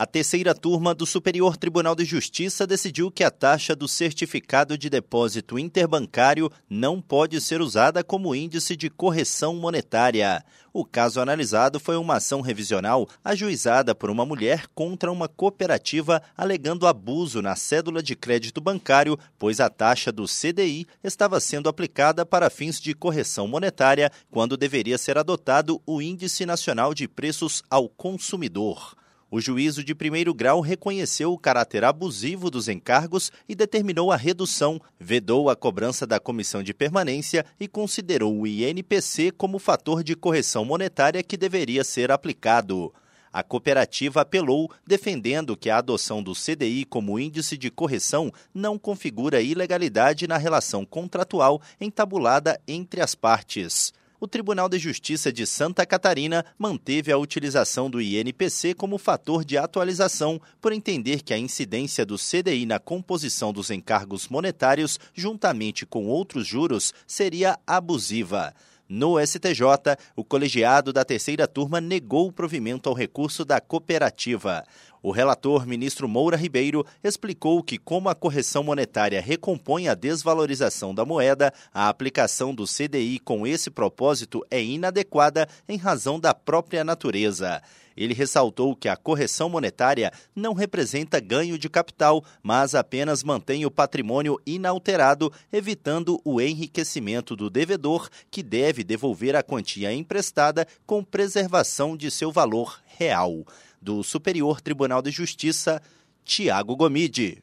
A terceira turma do Superior Tribunal de Justiça decidiu que a taxa do certificado de depósito interbancário não pode ser usada como índice de correção monetária. O caso analisado foi uma ação revisional ajuizada por uma mulher contra uma cooperativa alegando abuso na cédula de crédito bancário, pois a taxa do CDI estava sendo aplicada para fins de correção monetária, quando deveria ser adotado o Índice Nacional de Preços ao Consumidor. O juízo de primeiro grau reconheceu o caráter abusivo dos encargos e determinou a redução, vedou a cobrança da comissão de permanência e considerou o INPC como fator de correção monetária que deveria ser aplicado. A cooperativa apelou, defendendo que a adoção do CDI como índice de correção não configura ilegalidade na relação contratual entabulada entre as partes o Tribunal de Justiça de Santa Catarina manteve a utilização do INPC como fator de atualização, por entender que a incidência do CDI na composição dos encargos monetários, juntamente com outros juros, seria abusiva. No STJ, o colegiado da terceira turma negou o provimento ao recurso da cooperativa. O relator, ministro Moura Ribeiro, explicou que, como a correção monetária recompõe a desvalorização da moeda, a aplicação do CDI com esse propósito é inadequada em razão da própria natureza. Ele ressaltou que a correção monetária não representa ganho de capital, mas apenas mantém o patrimônio inalterado, evitando o enriquecimento do devedor, que deve devolver a quantia emprestada com preservação de seu valor real. Do Superior Tribunal de Justiça, Tiago Gomide.